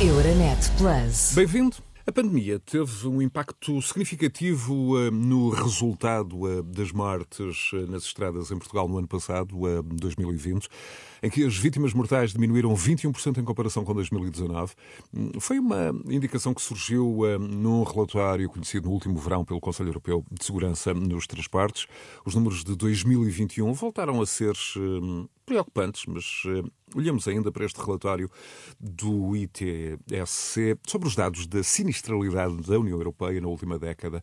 Euronet Plus. Bem-vindo. A pandemia teve um impacto significativo uh, no resultado uh, das mortes uh, nas estradas em Portugal no ano passado, 2020, em que as vítimas mortais diminuíram 21% em comparação com 2019. Hum, foi uma indicação que surgiu num relatório conhecido no último verão pelo Conselho Europeu de Segurança nos Transportes. Os números de 2021 voltaram a ser hum, preocupantes, mas uh, olhamos ainda para este relatório do ITSC sobre os dados da sinistralidade da União Europeia na última década,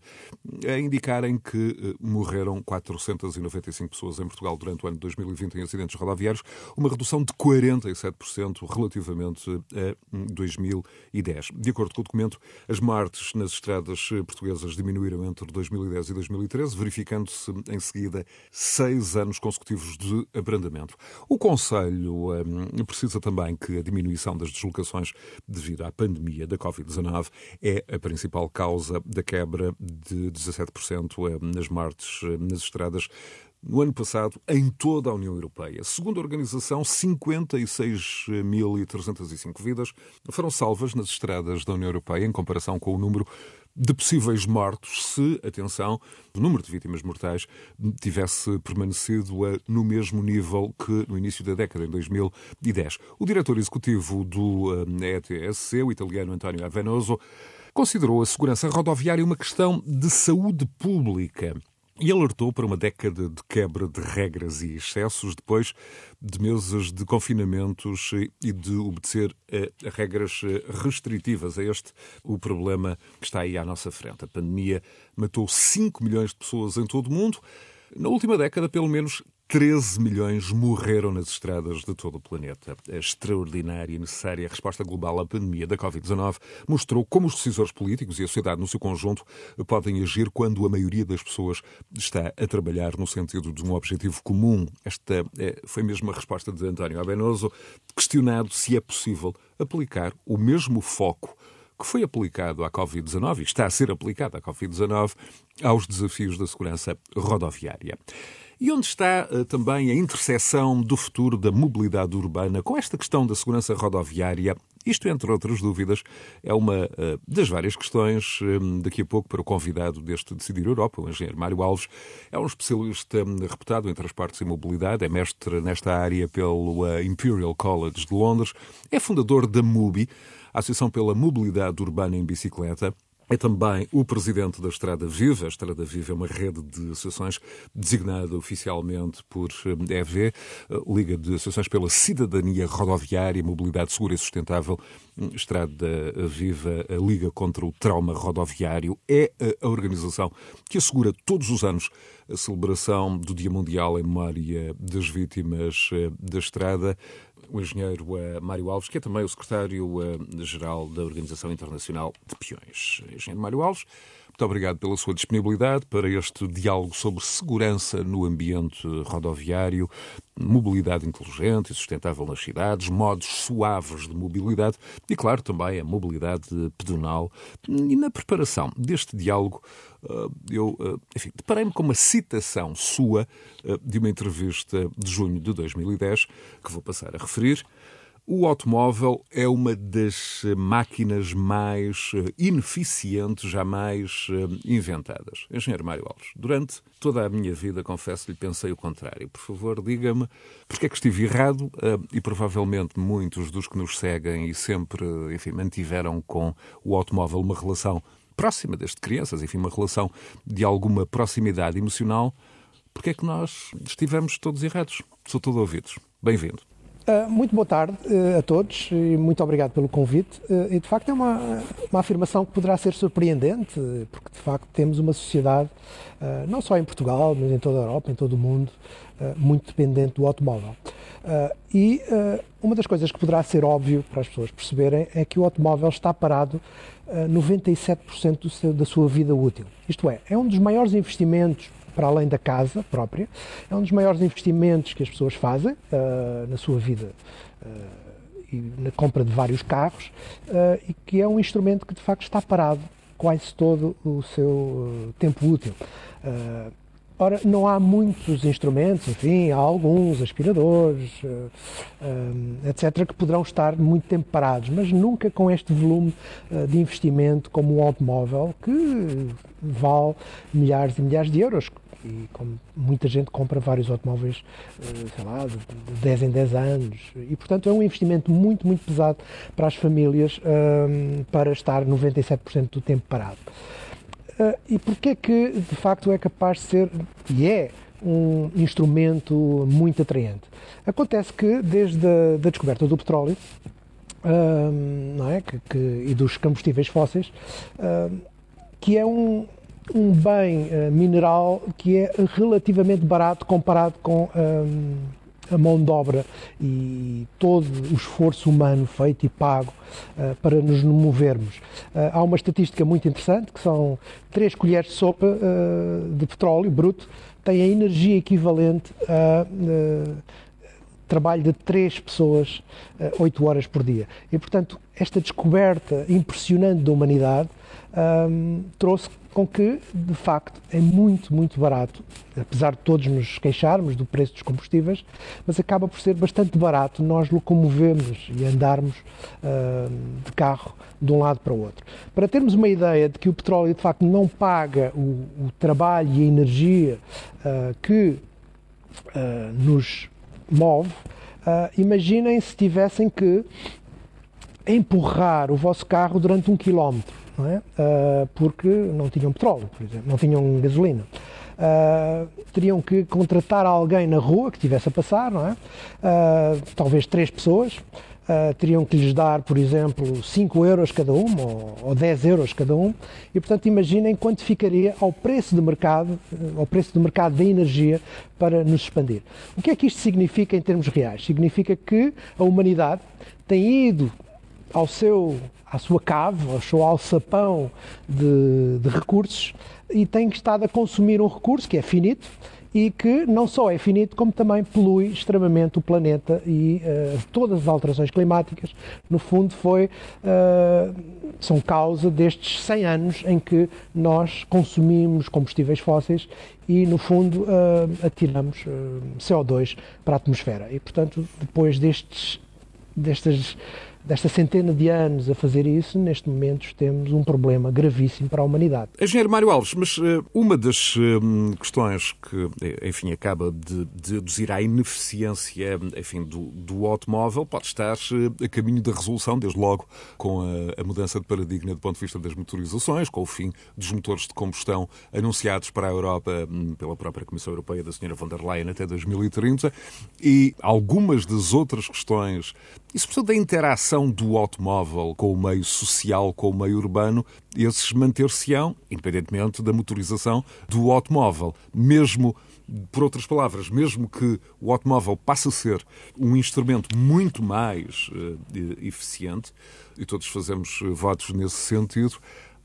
a indicarem que uh, morreram 495 pessoas em Portugal durante o ano de 2020 em acidentes rodoviários, uma redução de 47% relativamente a 2010. De acordo com o documento, as mortes nas estradas portuguesas diminuíram entre 2010 e 2013, verificando-se em seguida seis anos consecutivos de abrandamento. O Conselho um, precisa também que a diminuição das deslocações devido à pandemia da Covid-19 é a principal causa da quebra de 17% hum, nas mortes hum, nas estradas no ano passado em toda a União Europeia. Segundo a organização, 56.305 vidas foram salvas nas estradas da União Europeia em comparação com o número de possíveis mortos se, atenção, o número de vítimas mortais tivesse permanecido no mesmo nível que no início da década, em 2010. O diretor executivo do ETSC, eh, o italiano António Avenoso, considerou a segurança rodoviária uma questão de saúde pública e alertou para uma década de quebra de regras e excessos depois de meses de confinamentos e de obedecer a regras restritivas. É este o problema que está aí à nossa frente. A pandemia matou 5 milhões de pessoas em todo o mundo. Na última década, pelo menos 13 milhões morreram nas estradas de todo o planeta. A extraordinária e necessária resposta global à pandemia da Covid-19 mostrou como os decisores políticos e a sociedade no seu conjunto podem agir quando a maioria das pessoas está a trabalhar no sentido de um objetivo comum. Esta é, foi mesmo a resposta de António Abenoso, questionado se é possível aplicar o mesmo foco que foi aplicado à Covid-19 e está a ser aplicado à Covid-19 aos desafios da segurança rodoviária. E onde está uh, também a interseção do futuro da mobilidade urbana com esta questão da segurança rodoviária? Isto, entre outras dúvidas, é uma uh, das várias questões um, daqui a pouco para o convidado deste Decidir Europa, o engenheiro Mário Alves. É um especialista um, reputado em transportes e mobilidade, é mestre nesta área pelo uh, Imperial College de Londres, é fundador da MUBI, Associação pela Mobilidade Urbana em Bicicleta, é também o presidente da Estrada Viva. A Estrada Viva é uma rede de associações designada oficialmente por EV, eh, Liga de Associações pela Cidadania Rodoviária, Mobilidade Segura e Sustentável. Estrada Viva, a Liga contra o Trauma Rodoviário, é a organização que assegura todos os anos a celebração do Dia Mundial em memória das vítimas eh, da estrada o engenheiro uh, Mário Alves, que é também o secretário-geral uh, da Organização Internacional de Peões. Engenheiro Mário Alves, muito obrigado pela sua disponibilidade para este diálogo sobre segurança no ambiente rodoviário, mobilidade inteligente e sustentável nas cidades, modos suaves de mobilidade e, claro, também a mobilidade pedonal. E na preparação deste diálogo, eh, eu, eh, enfim, deparei-me com uma citação sua eh, de uma entrevista de junho de 2010, que vou passar a referir. O automóvel é uma das máquinas mais eh, ineficientes jamais eh, inventadas. Engenheiro Mário Alves, durante toda a minha vida, confesso-lhe, pensei o contrário. Por favor, diga-me porque é que estive errado eh, e provavelmente muitos dos que nos seguem e sempre, enfim, mantiveram com o automóvel uma relação próxima desde crianças, enfim, uma relação de alguma proximidade emocional, porque é que nós estivemos todos errados? Sou todo ouvidos. Bem-vindo. Uh, muito boa tarde uh, a todos e muito obrigado pelo convite. Uh, e de facto é uma, uma afirmação que poderá ser surpreendente, porque de facto temos uma sociedade, não só em Portugal, mas em toda a Europa, em todo o mundo, muito dependente do automóvel. e uma das coisas que poderá ser óbvio para as pessoas perceberem é que o automóvel está parado 97% seu, da sua vida útil. Isto é, é um dos maiores investimentos para além da casa própria. É um dos maiores investimentos que as pessoas fazem uh, na sua vida uh, e na compra de vários carros uh, e que é um instrumento que de facto está parado quase todo o seu tempo útil. Ora, não há muitos instrumentos, enfim, há alguns aspiradores, uh, uh, etc., que poderão estar muito tempo parados, mas nunca com este volume uh, de investimento como um automóvel que vale milhares e milhares de euros, e como muita gente compra vários automóveis, sei lá, de 10 em 10 anos. E, portanto, é um investimento muito, muito pesado para as famílias para estar 97% do tempo parado. Uh, e porquê que, de facto, é capaz de ser, e é, um instrumento muito atraente? Acontece que, desde a da descoberta do petróleo, uh, não é? Que, que, e dos combustíveis fósseis, uh, que é um, um bem mineral que é relativamente barato comparado com a mão de obra e todo o esforço humano feito e pago uh, para nos movermos. Uh, há uma estatística muito interessante, que são 3 colheres de sopa uh, de petróleo bruto, têm a energia equivalente a trabalho de três pessoas oito horas por dia. E, portanto, esta descoberta impressionante da humanidade um, trouxe com que, de facto, é muito, muito barato, apesar de todos nos queixarmos do preço dos combustíveis, mas acaba por ser bastante barato nós locomovemos e andarmos uh, de carro de um lado para o outro. Para termos uma ideia de que o petróleo, de facto, não paga o, o trabalho e a energia uh, que uh, nos move, imaginem se tivessem que empurrar o vosso carro durante um quilómetro não é? Uh, porque não tinham petróleo, por exemplo, não tinham gasolina. Uh, teriam que contratar alguém na rua que estivesse a passar, não é? Uh, talvez três pessoas. teriam que lhes dar, por exemplo, 5 euros cada um ou, ou 10 euros cada um. E, portanto, imaginem quanto ficaria ao preço de mercado, ao preço do mercado da energia para nos expandir. O que é que isto significa em termos reais? Significa que a humanidade tem ido ao seu à sua cave, ao seu alçapão de, de recursos e tem estado a consumir um recurso que é finito e que não só é finito, como também polui extremamente o planeta e uh, todas as alterações climáticas, no fundo, foi, uh, são causa destes 100 anos em que nós consumimos combustíveis fósseis e, no fundo, uh, atiramos CO2 para a atmosfera. E, portanto, depois destes, destas desta centena de anos a fazer isso, neste momento temos um problema gravíssimo para a humanidade. Engenheiro Mário Alves, mas uh, uma das uh, questões que, eh, enfim, acaba de, de reduzir à ineficiência, enfim, do, do automóvel pode estar a caminho da resolução, desde logo com a, a, mudança de paradigma do ponto de vista das motorizações, com o fim dos motores de combustão anunciados para a Europa um, pela própria Comissão Europeia da Sra. von der Leyen até 2030 e algumas das outras questões, e sobretudo da interação do automóvel com o meio social, com o meio urbano, esses manter-se-ão, independentemente da motorização do automóvel. Mesmo, por outras palavras, mesmo que o automóvel passe a ser um instrumento muito mais uh, eficiente, e todos fazemos votos nesse sentido,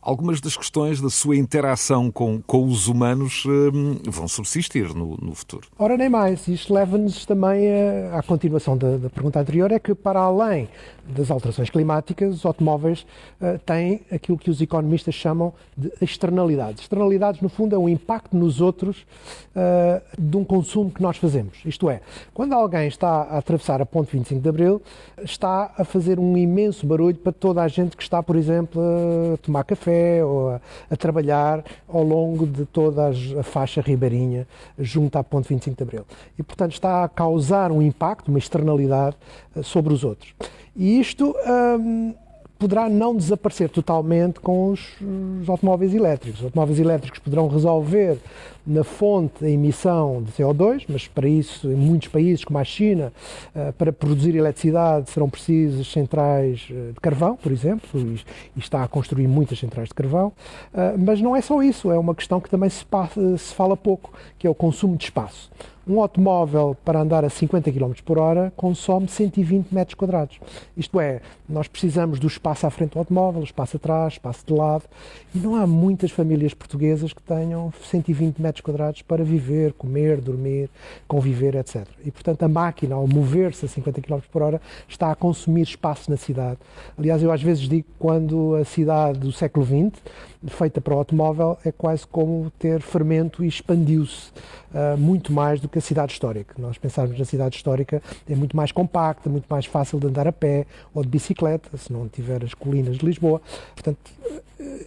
algumas das questões da sua interação com, com os humanos hum, vão subsistir no, no, futuro. Ora, nem mais. Isto leva-nos também à continuação da, da, pergunta anterior, é que para além das alterações climáticas, os automóveis uh, têm aquilo que os economistas chamam de externalidades. Externalidades, no fundo, é o impacto nos outros uh, de um consumo que nós fazemos. Isto é, quando alguém está a atravessar a ponte 25 de Abril, está a fazer um imenso barulho para toda a gente que está, por exemplo, a tomar café, ou a, a trabalhar ao longo de toda a faixa ribeirinha junto à Ponte 25 de Abril. E, portanto, está a causar um impacto, uma externalidade eh, sobre os outros. E isto hum, poderá não desaparecer totalmente com os, os, automóveis elétricos. Os automóveis elétricos poderão resolver na fonte a emissão de CO2, mas para isso, em muitos países, como a China, uh, para produzir eletricidade serão precisas centrais eh, de carvão, por exemplo, e, está a construir muitas centrais de carvão. Uh, mas não é só isso, é uma questão que também se, se fala pouco, que é o consumo de espaço. Um automóvel para andar a 50 km por hora consome 120 metros quadrados. Isto é, nós precisamos do espaço à frente do automóvel, espaço atrás, espaço de lado, e não há muitas famílias portuguesas que tenham 120 metros quadrados para viver, comer, dormir, conviver, etc. E, portanto, a máquina, ao mover-se a 50 km por hora, está a consumir espaço na cidade. Aliás, eu às vezes digo quando a cidade do século XX feita para o automóvel é quase como ter fermento e expandiu-se uh, muito mais do que a cidade histórica. Nós pensarmos na cidade histórica é muito mais compacta, muito mais fácil de andar a pé ou de bicicleta, se não tiver as colinas de Lisboa. Portanto,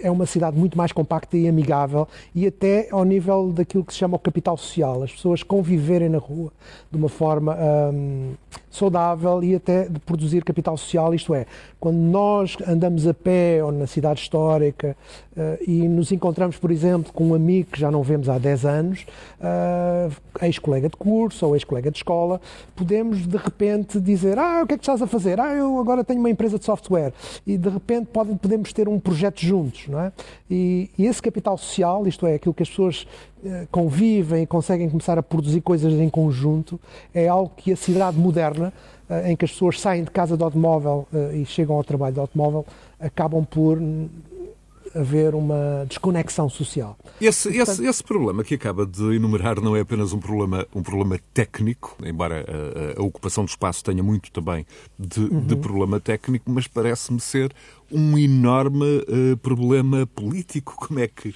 é uma cidade muito mais compacta e amigável e até ao nível daquilo que se chama o capital social, as pessoas conviverem na rua de uma forma hum, saudável e até de produzir capital social, isto é, quando nós andamos a pé ou na cidade histórica uh, e nos encontramos, por exemplo, com um amigo que já não vemos há 10 anos, uh, ex-colega de curso ou ex-colega de escola, podemos de repente dizer, ah, o que é que estás a fazer? Ah, eu agora tenho uma empresa de software e de repente pode, podemos ter um projeto juntos, não é? E, e esse capital social, isto é, aquilo que as pessoas uh, convivem e conseguem começar a produzir coisas em conjunto, é algo que a cidade moderna em que as pessoas saem de casa de automóvel e chegam ao trabalho de automóvel, acabam por haver uma desconexão social. Esse, Portanto, esse, esse, problema que acaba de enumerar não é apenas um problema, um problema técnico, embora a, a ocupação do espaço tenha muito também de, uhum. de problema técnico, mas parece-me ser um enorme uh, problema político. Como é que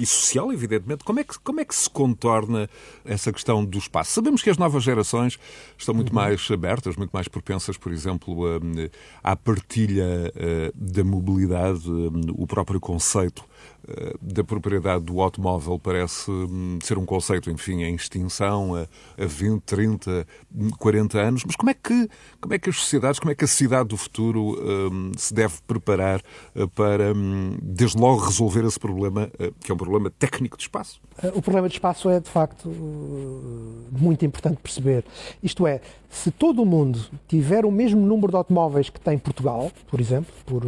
e social, evidentemente. Como é, que, como é que se contorna essa questão do espaço? Sabemos que as novas gerações estão muito uhum. mais abertas, muito mais propensas, por exemplo, à partilha eh, da mobilidade, o próprio conceito eh, da propriedade do automóvel parece hum, ser um conceito, enfim, em extinção há 20, 30, 40 anos. Mas como é que, como é que as sociedades, como é que a cidade do futuro um, se deve preparar eh, para, um, desde logo, resolver esse problema, eh, que é um problema técnico de espaço? O problema de espaço é, de facto, muito importante perceber. Isto é, se todo o mundo tiver o mesmo número de automóveis que tem Portugal, por exemplo, por,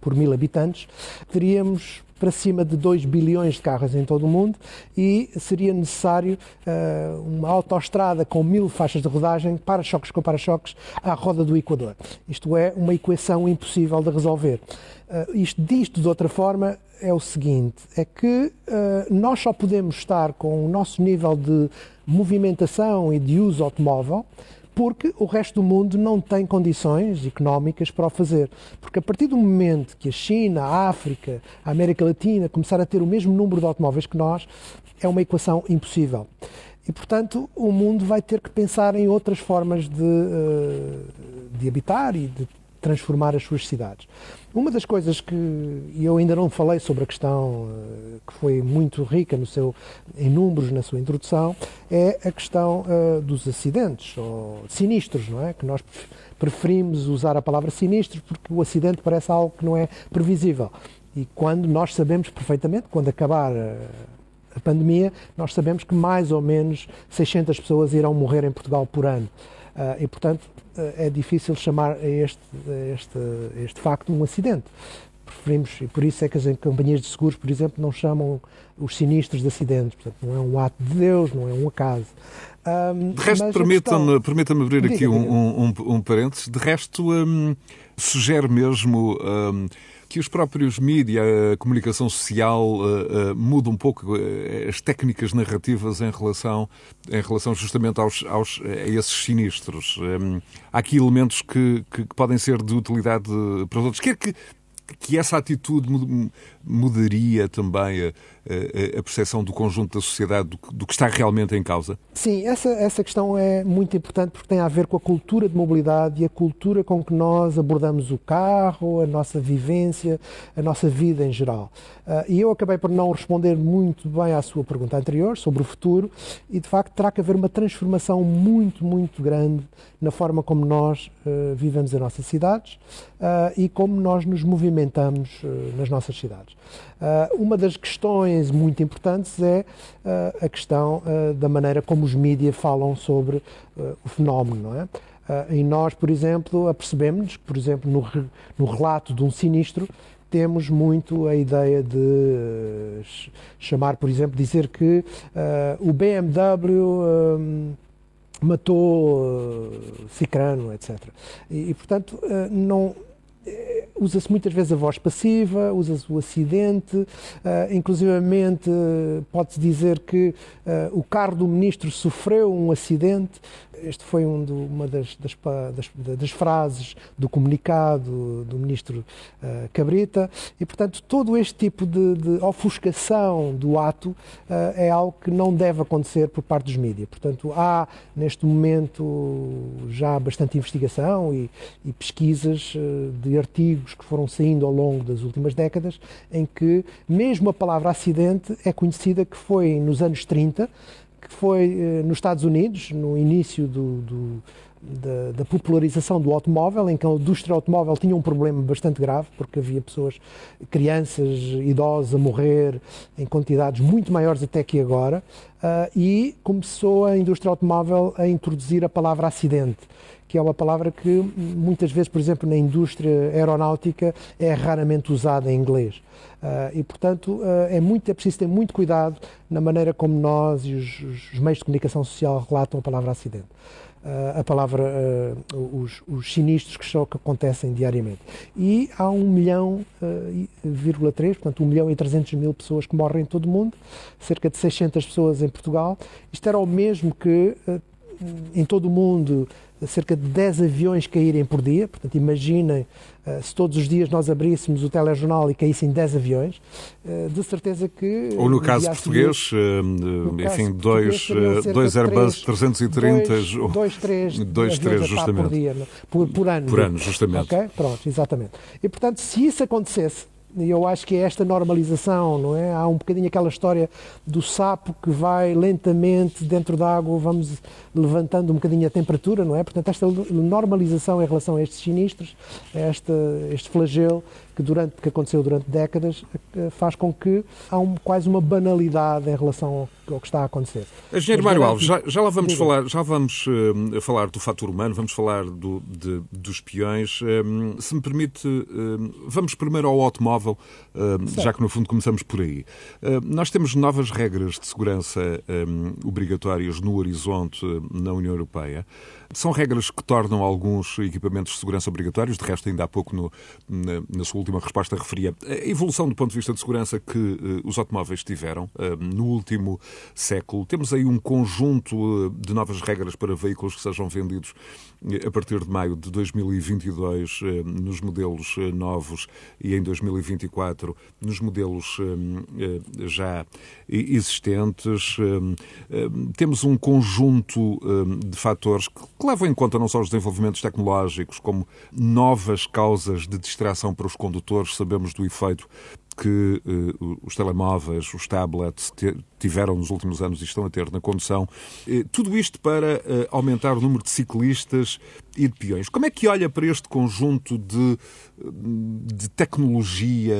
por mil habitantes, teríamos para cima de 2 bilhões de carros em todo o mundo e seria necessário uh, uma autoestrada com mil faixas de rodagem, para-choques com para-choques, à roda do Equador. Isto é uma equação impossível de resolver. Uh, isto disto de outra forma é o seguinte: é que uh, nós só podemos estar com o nosso nível de movimentação e de uso automóvel porque o resto do mundo não tem condições económicas para o fazer. Porque a partir do momento que a China, a África, a América Latina começar a ter o mesmo número de automóveis que nós, é uma equação impossível. E, portanto, o mundo vai ter que pensar em outras formas de, eh, de habitar e de transformar as suas cidades. Uma das coisas que eu ainda não falei sobre a questão eh, que foi muito rica no seu, em números na sua introdução é a questão uh, dos acidentes ou sinistros, não é? Que nós preferimos usar a palavra sinistros porque o acidente parece algo que não é previsível. E quando nós sabemos perfeitamente, quando acabar uh, a pandemia, nós sabemos que mais ou menos 600 pessoas irão morrer em Portugal por ano. Uh, e, portanto, uh, é difícil chamar este, este, este facto um acidente. Preferimos, e por isso é que as companhias de seguros, por exemplo, não chamam os sinistros de acidentes. Portanto, não é um ato de Deus, não é um acaso. Um, de resto, permita-me questão... permita abrir aqui diga, diga. Um, um, um, parênteses. De resto, um, sugere mesmo. Que os próprios mídias, a comunicação social, uh, uh, muda um pouco uh, as técnicas narrativas em relação, em relação justamente aos, aos, a esses sinistros. Um, há aqui elementos que, que, que, podem ser de utilidade para os outros. Quer que, que essa atitude mudaria também a, a, a percepção do conjunto da sociedade do, do, que está realmente em causa? Sim, essa, essa questão é muito importante porque tem a ver com a cultura de mobilidade e a cultura com que nós abordamos o carro, a nossa vivência, a nossa vida em geral. Uh, e eu acabei por não responder muito bem à sua pergunta anterior sobre o futuro e, de facto, terá que haver uma transformação muito, muito grande na forma como nós uh, vivemos as nossas cidades uh, e como nós nos movimentamos nas nossas cidades. Uh, uma das questões muito importantes é uh, a questão uh, da maneira como os mídias falam sobre o fenómeno, não é? e nós, por exemplo, apercebemos, por exemplo, no, no relato de um sinistro, temos muito a ideia de uh, chamar, por exemplo, dizer que uh, o BMW matou Cicrano, etc. E, e portanto, não usa-se muitas vezes a voz passiva, usa-se o acidente, uh, inclusivamente pode-se dizer que uh, o carro do ministro sofreu um acidente este foi um do, uma das, das, das, das, frases do comunicado do ministro uh, Cabrita, e portanto todo este tipo de, de ofuscação do ato uh, é algo que não deve acontecer por parte dos mídias. Portanto, há neste momento já bastante investigação e, e pesquisas uh, de artigos que foram saindo ao longo das últimas décadas, em que mesmo a palavra acidente é conhecida que foi nos anos 30 foi eh, nos Estados Unidos, no início do, do, da, da, popularização do automóvel, em que a indústria automóvel tinha um problema bastante grave, porque havia pessoas, crianças, idosos a morrer em quantidades muito maiores até que agora, uh, e começou a indústria automóvel a introduzir a palavra acidente que é uma palavra que muitas vezes, por exemplo, na indústria aeronáutica é raramente usada em inglês. Uh, e, portanto, uh, é, muito, é preciso ter muito cuidado na maneira como nós e os, os meios de comunicação social relatam a palavra acidente. Uh, a palavra, os, os, sinistros que, só, que acontecem diariamente. E há um milhão, vírgula três, portanto, um milhão e trezentos mil pessoas que morrem em todo o mundo, cerca de 600 pessoas em Portugal. Isto era o mesmo que em todo o mundo cerca de 10 aviões caírem por dia. Portanto, imaginem uh, se todos os dias nós abríssemos o telejornal e caíssem 10 aviões, uh, de certeza que. Ou no caso português, uh, no enfim, caso dois, dois Airbus 330. Dois, dois três, dois, três justamente. Por, dia, por, por ano. Por ano, justamente. Ok? Pronto, exatamente. E portanto, se isso acontecesse, e eu acho que é esta normalização, não é? Há um bocadinho aquela história do sapo que vai lentamente dentro da água, vamos levantando um bocadinho a temperatura, não é? Portanto, esta normalização em relação a estes sinistros, a este, este flagelo, que, durante, que aconteceu durante décadas eh, faz com que há um, quase uma banalidade em relação ao, ao que está a acontecer. Engenheiro Mário Alves, já, já lá vamos falar, já vamos uh, falar do fator humano, vamos falar do, de, dos peões. Um, se me permite, um, vamos primeiro ao automóvel, um, já que no fundo começamos por aí. Nós temos novas regras de segurança obrigatórias no horizonte na União Europeia. São regras que tornam alguns equipamentos de segurança obrigatórios, de resto, ainda há pouco no, na, na, sua última resposta referia a evolução do ponto de vista de segurança que uh, os automóveis tiveram uh, no último século. Temos aí um conjunto uh, de novas regras para veículos que sejam vendidos a partir de maio de 2022 nos modelos novos e em 2024 nos modelos já existentes. Temos um conjunto de fatores que levam em conta não só os desenvolvimentos tecnológicos, como novas causas de distração para os condutores. Sabemos do efeito que uh, os telemóveis, os tablets tiveram nos últimos anos e estão a ter na condução. Uh, tudo isto para uh, aumentar o número de ciclistas e de peões. Como é que olha para este conjunto de, de tecnologia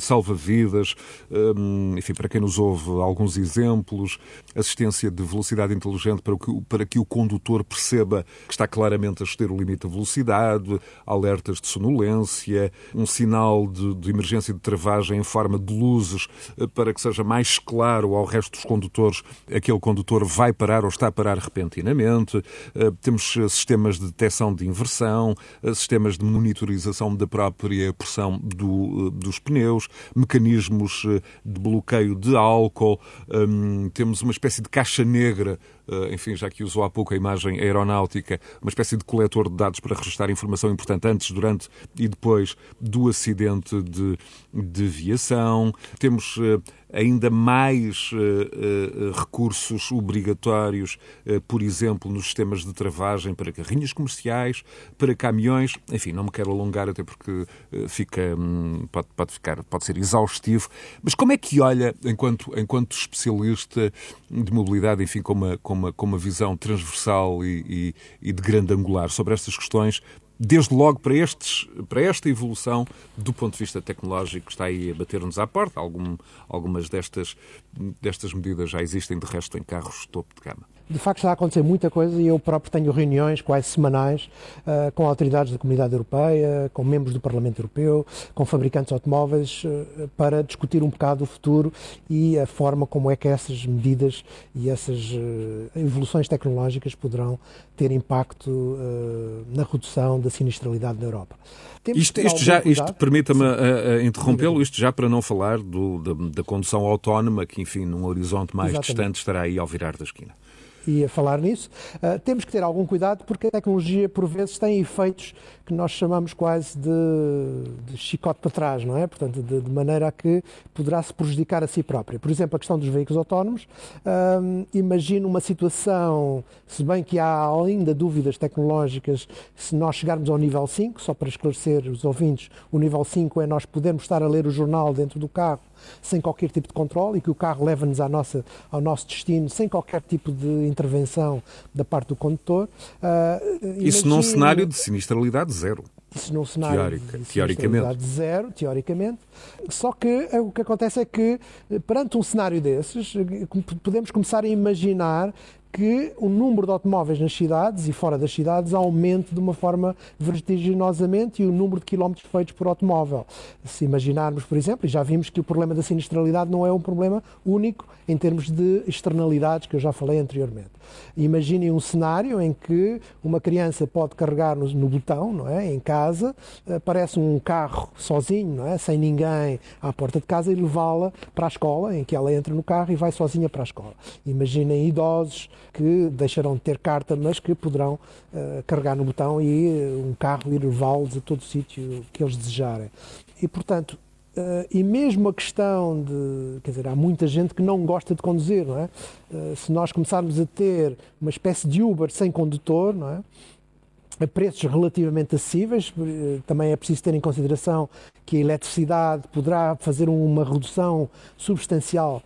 salva-vidas? enfim, para quem nos ouve, alguns exemplos. Assistência de velocidade inteligente para que, para que o condutor perceba que está claramente a exceder o limite da velocidade, alertas de sonolência, um sinal de, de emergência de travagem em forma de luzes para que seja mais claro ao resto dos condutores aquele condutor vai parar ou está a parar repentinamente. Temos sistemas de detecção de inversão, eh, sistemas de monitorização da própria pressão do, eh, dos pneus, mecanismos eh, de bloqueio de álcool, hum, temos uma espécie de caixa negra enfim, já que usou há pouco a imagem aeronáutica, uma espécie de coletor de dados para registrar informação importante antes, durante e depois do acidente de, de viação. Temos ainda mais uh, recursos obrigatórios, por exemplo, nos sistemas de travagem para carrinhos comerciais, para caminhões. Enfim, não me quero alongar até porque fica, um, pode, pode, ficar, pode ser exaustivo. Mas como é que olha, enquanto, enquanto especialista de mobilidade, enfim, com uma, com uma, com uma visão transversal e, e, e de grande angular sobre estas questões, desde logo para, estes, para esta evolução do ponto de vista tecnológico que está aí a bater-nos à porta. Algum, algumas destas, destas medidas já existem, de resto, em carros topo de gama. De facto está a acontecer muita coisa e eu próprio tenho reuniões quase semanais uh, com autoridades da Comunidade Europeia, com membros do Parlamento Europeu, com fabricantes de automóveis, uh, para discutir um bocado o futuro e a forma como é que essas medidas e essas uh, evoluções tecnológicas poderão ter impacto na redução da sinistralidade na Europa. isto, isto já, isto permita-me interrompê-lo, isto já para não falar do, da, da, condução autónoma, que enfim, num horizonte mais Exatamente. distante estará aí ao virar da esquina e a falar nisso. Uh, temos que ter algum cuidado porque a tecnologia, por vezes, tem efeitos que nós chamamos quase de, de chicote para trás, não é? Portanto, de, de, maneira a que poderá se prejudicar a si própria. Por exemplo, a questão dos veículos autónomos. Imagino uma situação, se bem que há ainda dúvidas tecnológicas, se nós chegarmos ao nível 5, só para esclarecer os ouvintes, o nível 5 é nós podermos estar a ler o jornal dentro do carro sem qualquer tipo de controle e que o carro leva-nos ao nosso destino sem qualquer tipo de intervenção da parte do condutor. Uh, Isso num cenário de sinistralidade zero. Isso num cenário Teórica, de teoricamente. zero, teoricamente. Só que eh, o que acontece é que, eh, perante um cenário desses, eh, podemos começar a imaginar que o número de automóveis nas cidades e fora das cidades aumente de uma forma vertiginosamente e o número de quilómetros feitos por automóvel. Se imaginarmos, por exemplo, e já vimos que o problema da sinistralidade não é um problema único em termos de externalidades que eu já falei anteriormente. Imaginem um cenário em que uma criança pode carregar no, no botão, não é, em casa, aparece um carro sozinho, não é, sem ninguém à porta de casa e levá-la para a escola, em que ela entra no carro e vai sozinha para a escola. Imaginem idosos que deixarão de ter carta, mas que poderão uh, carregar no botão e uh, um carro ir levá-los a todo o sítio que eles desejarem. E, portanto, Uh, e mesmo a questão de. Quer dizer, há muita gente que não gosta de conduzir, não é? Uh, se nós começarmos a ter uma espécie de Uber sem condutor, não é? A preços relativamente acessíveis, também é preciso ter em consideração que a eletricidade poderá fazer uma redução substancial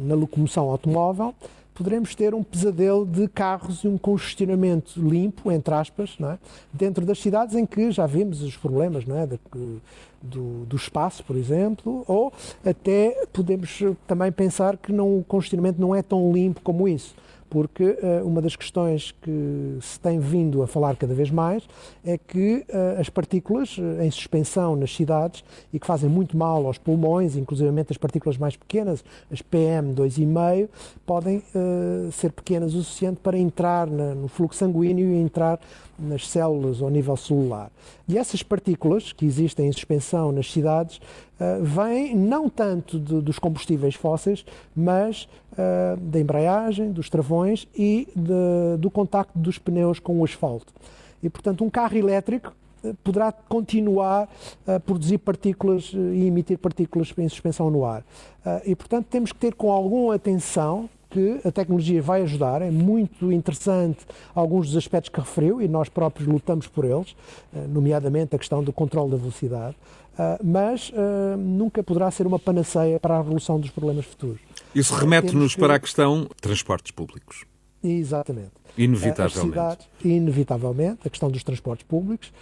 na locomoção automóvel poderemos ter um pesadelo de carros e um congestionamento limpo, entre aspas, é? dentro das cidades em que já vimos os problemas é? De, do, do, espaço, por exemplo, ou até podemos também pensar que não, o congestionamento não é tão limpo como isso porque uh, uma das questões que se tem vindo a falar cada vez mais é que uh, as partículas uh, em suspensão nas cidades e que fazem muito mal aos pulmões, inclusive as partículas mais pequenas, as PM2,5, podem ser pequenas o suficiente para entrar na, no fluxo sanguíneo e entrar nas células ao nível celular. E essas partículas que existem em suspensão nas cidades uh, vêm não tanto de, dos combustíveis fósseis, mas uh, da embreagem, dos travões e de, do contacto dos pneus com o asfalto. E, portanto, um carro elétrico eh, poderá continuar a produzir partículas e emitir partículas em suspensão no ar. E, portanto, temos que ter com alguma atenção que a tecnologia vai ajudar, é muito interessante alguns dos aspectos que referiu e nós próprios lutamos por eles, eh, nomeadamente a questão do controle da velocidade, eh, mas eh, nunca poderá ser uma panaceia para a resolução dos problemas futuros. Isso remete-nos que... para a questão de transportes públicos. Exatamente. Inevitavelmente. Cidades, inevitavelmente, a questão dos transportes públicos.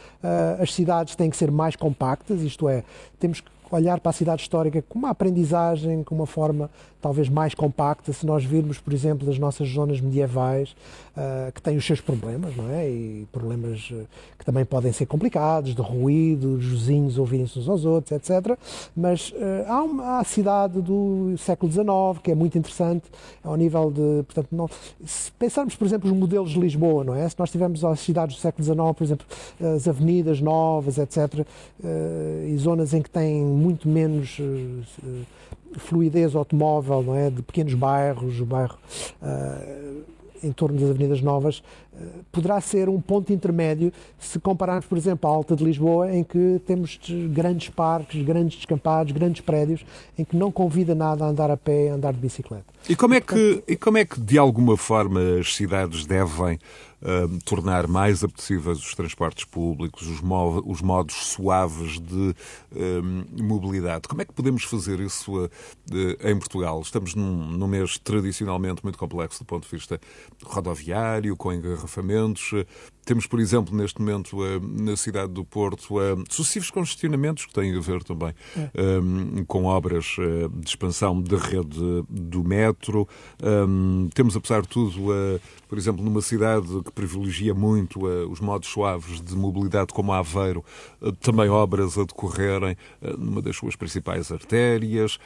As cidades têm que ser mais compactas, isto é, temos que olhar para a cidade histórica com uma aprendizagem, com uma forma talvez mais compacta, se nós virmos, por exemplo, as nossas zonas medievais, uh, que têm os seus problemas, não é? E problemas uh, que também podem ser complicados, de ruído, os vizinhos ouvirem-se uns aos outros, etc. Mas uh, há, uma, há a cidade do século XIX, que é muito interessante, ao nível de, portanto, não, se pensarmos, por exemplo, os modelos de Lisboa, não é? Se nós tivermos as cidades do século XIX, por exemplo, as avenidas novas, etc., e zonas em que têm muito menos fluidez automóvel, não é? De pequenos bairros, o bairro uh, em torno das avenidas novas, poderá ser um ponto intermédio se compararmos, por exemplo, a Alta de Lisboa, em que temos grandes parques, grandes descampados, grandes prédios, em que não convida nada a andar a pé, a andar de bicicleta. E como é que, e como é que de alguma forma, as cidades devem uh, tornar mais apetecíveis os transportes públicos, os, os modos suaves de uh, mobilidade? Como é que podemos fazer isso uh, em Portugal? Estamos num, num mês tradicionalmente muito complexo do ponto de vista rodoviário, com engarrafamentos. Temos, por exemplo, neste momento, na cidade do Porto, sucessivos congestionamentos que têm a ver também é. com obras de expansão da rede do metro. Temos, apesar de tudo, por exemplo, numa cidade que privilegia muito os modos suaves de mobilidade, como Aveiro, também obras a decorrerem numa das suas principais artérias.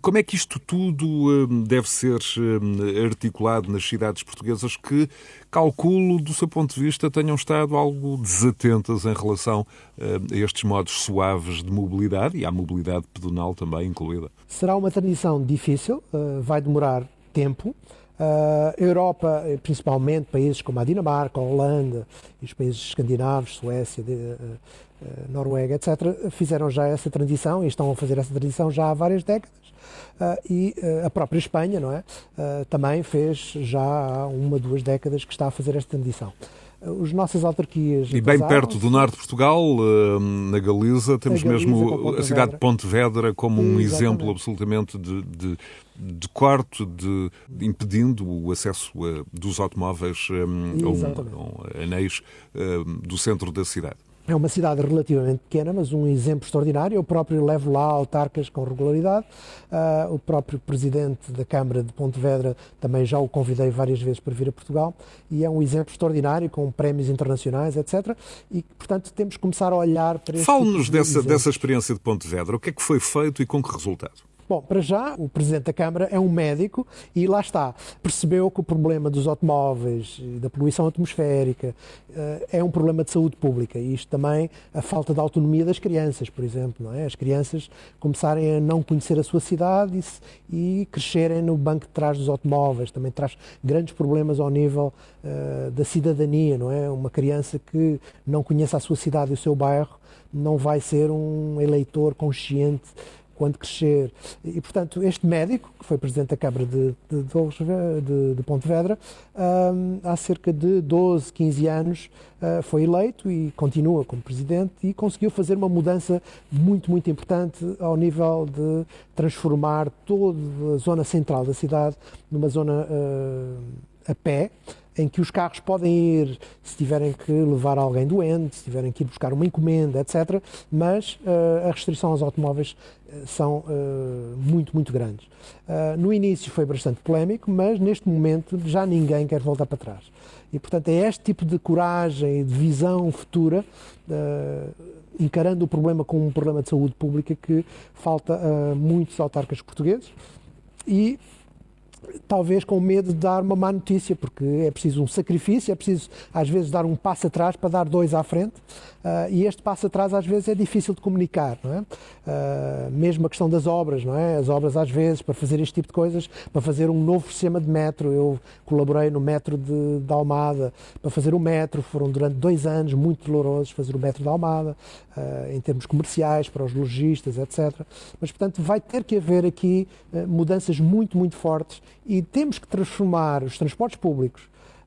Como é que isto tudo deve ser articulado nas cidades portuguesas que, calculo, do seu ponto de vista, tenham estado algo desatentas em relação eh, a estes modos suaves de mobilidade e à mobilidade pedonal também incluída? Será uma transição difícil, eh, vai demorar tempo. A Europa, eh, principalmente países como a Dinamarca, a Holanda e os países escandinavos, Suécia, Noruega, etc., fizeram já essa transição e estão a fazer essa transição já há várias décadas. E a própria Espanha, não é? Também fez já há uma, duas décadas que está a fazer esta transição. As nossas autarquias. E bem perto do norte de Portugal, na Galiza, temos Galiza, mesmo a cidade de Pontevedra como um Exatamente. exemplo absolutamente de, de, de corte, de, de, impedindo o acesso dos automóveis um, a, um, a anéis do centro da cidade. É uma cidade relativamente pequena, mas um exemplo extraordinário. Eu próprio levo lá autarcas com regularidade. Uh, o próprio presidente da Câmara de Pontevedra também já o convidei várias vezes para vir a Portugal e é um exemplo extraordinário com prémios internacionais, etc. E, portanto, temos que começar a olhar para este Fale-nos tipo dessa, dessa experiência de Pontevedra. O que é que foi feito e com que resultado? Bom, para já, o Presidente da Câmara é um médico e lá está. Percebeu que o problema dos automóveis da poluição atmosférica uh, é um problema de saúde pública e isto também, a falta de autonomia das crianças, por exemplo. Não é? As crianças começarem a não conhecer a sua cidade e, e crescerem no banco de trás dos automóveis. Também traz grandes problemas ao nível uh, da cidadania, não é? Uma criança que não conheça a sua cidade e o seu bairro não vai ser um eleitor consciente quando crescer. E, portanto, este médico, que foi presidente da Câmara de, de, de, de Pontevedra, um, há cerca de 12, 15 anos uh, foi eleito e continua como presidente e conseguiu fazer uma mudança muito, muito importante ao nível de transformar toda a zona central da cidade numa zona uh, a pé, em que os carros podem ir se tiverem que levar alguém doente, se tiverem que ir buscar uma encomenda, etc. Mas uh, a restrição aos automóveis uh, são uh, muito, muito grandes. no início foi bastante polémico, mas neste momento já ninguém quer voltar para trás. E, portanto, é este tipo de coragem e de visão futura, encarando o problema como um problema de saúde pública, que falta a muitos autarcas portugueses. E talvez com medo de dar uma má notícia, porque é preciso um sacrifício, é preciso às vezes dar um passo atrás para dar dois à frente, uh, e este passo atrás às vezes é difícil de comunicar, não é? Uh, mesmo a questão das obras, não é? As obras às vezes, para fazer este tipo de coisas, para fazer um novo sistema de metro, eu colaborei no metro de, de Almada, para fazer o metro, foram durante dois anos muito dolorosos fazer o metro de Almada, uh, em termos comerciais, para os lojistas, etc. Mas, portanto, vai ter que haver aqui mudanças muito, muito fortes e temos que transformar os transportes públicos,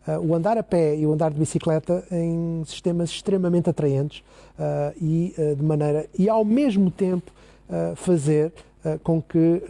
uh, o andar a pé e o andar de bicicleta em sistemas extremamente atraentes uh, e uh, de maneira e ao mesmo tempo fazer com que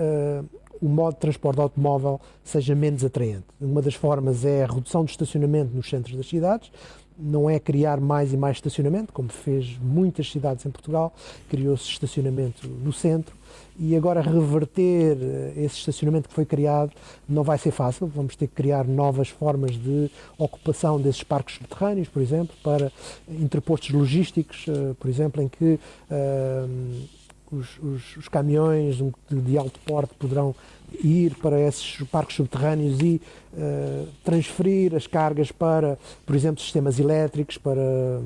o modo de transporte automóvel seja menos atraente. Uma das formas é a redução do estacionamento nos centros das cidades, não é criar mais e mais estacionamento, como fez muitas cidades em Portugal, criou-se estacionamento no centro, e agora reverter eh, esse estacionamento que foi criado não vai ser fácil. Vamos ter que criar novas formas de ocupação desses parques subterrâneos, por exemplo, para interpostos logísticos, eh, por exemplo, em que uh, os, os, os, caminhões de, de, alto porte poderão ir para esses parques subterrâneos e uh, transferir as cargas para, por exemplo, sistemas elétricos, para.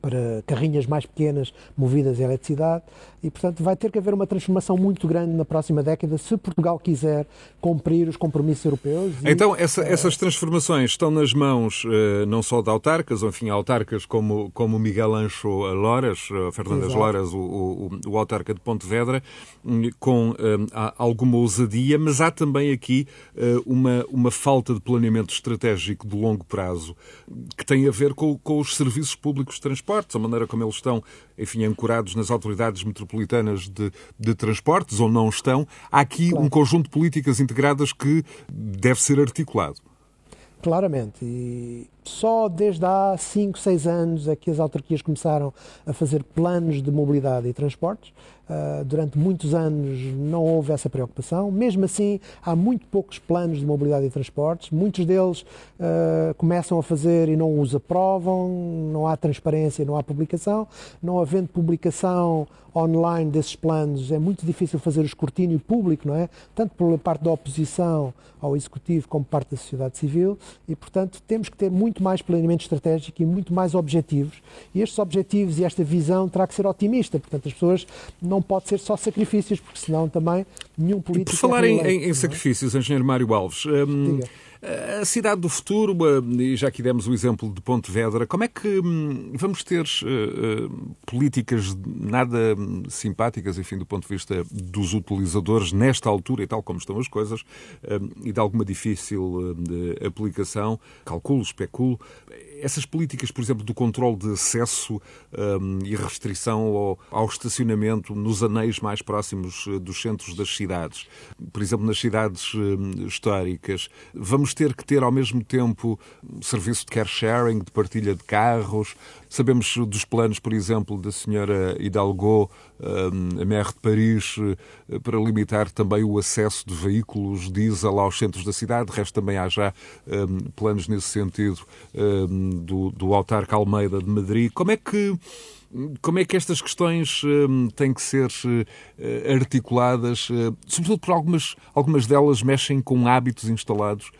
Para carrinhas mais pequenas movidas a eletricidade e, portanto, vai ter que haver uma transformação muito grande na próxima década se Portugal quiser cumprir os compromissos europeus. Então, e, essa, uh, essas transformações estão nas mãos uh, não só de autarcas, ou, enfim, autarcas como, como Miguel Ancho Loras, uh, Fernandes Loras, o, o, o, autarca de Pontevedra, hum, com alguma ousadia, mas há também aqui uma, uma falta de planeamento estratégico de longo prazo que tem a ver com, com os serviços públicos de transportes, a maneira como eles estão, enfim, ancorados nas autoridades metropolitanas de, de transportes, ou não estão. Há aqui claro. um conjunto de políticas integradas que deve ser articulado. Claramente. E Só desde há 5, 6 anos é que as autarquias começaram a fazer planos de mobilidade e transportes. Uh, durante muitos anos não houve essa preocupação. Mesmo assim, há muito poucos planos de mobilidade e transportes. Muitos deles uh, começam a fazer e não os aprovam, não há transparência, não há publicação. Não havendo publicação online desses planos, é muito difícil fazer o escrutínio público, não é? Tanto pela parte da oposição ao Executivo como parte da sociedade civil. E, portanto, temos que ter muito mais planeamento estratégico e muito mais objetivos. E estes objetivos e esta visão terá que ser otimista. Portanto, as pessoas não não pode ser só sacrifícios, porque senão também nenhum político. E por falar é em, em, em, sacrifícios, engenheiro Mário Alves, hum, a cidade do futuro, hum, e já aqui demos o exemplo de Pontevedra, como é que hum, vamos ter uh, políticas nada simpáticas, enfim, do ponto de vista dos utilizadores, nesta altura e tal como estão as coisas, uh, e de alguma difícil aplicação, calculo, especulo, essas políticas, por exemplo, do controle de acesso um, e restrição ao, ao, estacionamento nos anéis mais próximos eh, dos centros das cidades, por exemplo, nas cidades um, históricas, vamos ter que ter ao mesmo tempo serviço de car sharing, de partilha de carros. Sabemos dos planos, por exemplo, da senhora Hidalgo, um, a maire de Paris, uh, para limitar também o acesso de veículos diesel aos centros da cidade. De resto, também há já hum, planos nesse sentido hum, do, do autarca Almeida de Madrid. Como é que como é que estas questões uh, têm que ser uh, articuladas, uh, sobretudo por algumas, algumas delas mexem com hábitos instalados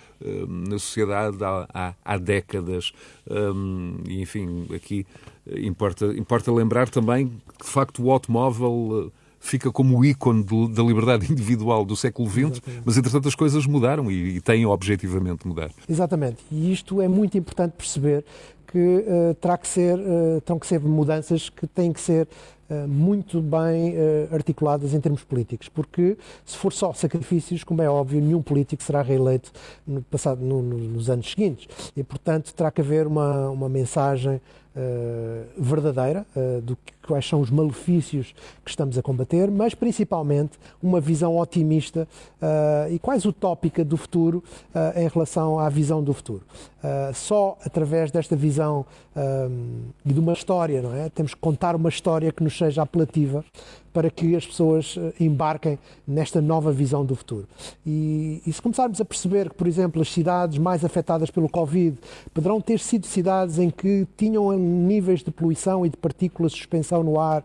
na sociedade há, há, há décadas. Um, e, enfim, aqui importa, importa lembrar também que, de facto, o automóvel fica como o ícone de, da liberdade individual do século XX, Exatamente. mas entretanto as coisas mudaram e, e têm objetivamente mudar. Exatamente, e isto é muito importante perceber que uh, terá que ser, uh, terão que ser mudanças que têm que ser uh, muito bem articuladas em termos políticos, porque se for só sacrifícios, como é óbvio, nenhum político será reeleito no passado, no, no, nos anos seguintes. E, portanto, terá que haver uma, uma mensagem verdadeira do que quais são os malefícios que estamos a combater, mas principalmente uma visão otimista uh, e quase utópica do futuro uh, em relação à visão do futuro. Uh, só através desta visão e de uma história, não é? Temos que contar uma história que nos seja apelativa para que as pessoas embarquem nesta nova visão do futuro. E, e, se começarmos a perceber que, por exemplo, as cidades mais afetadas pelo Covid poderão ter sido cidades em que tinham níveis de poluição e de partículas de suspensão no ar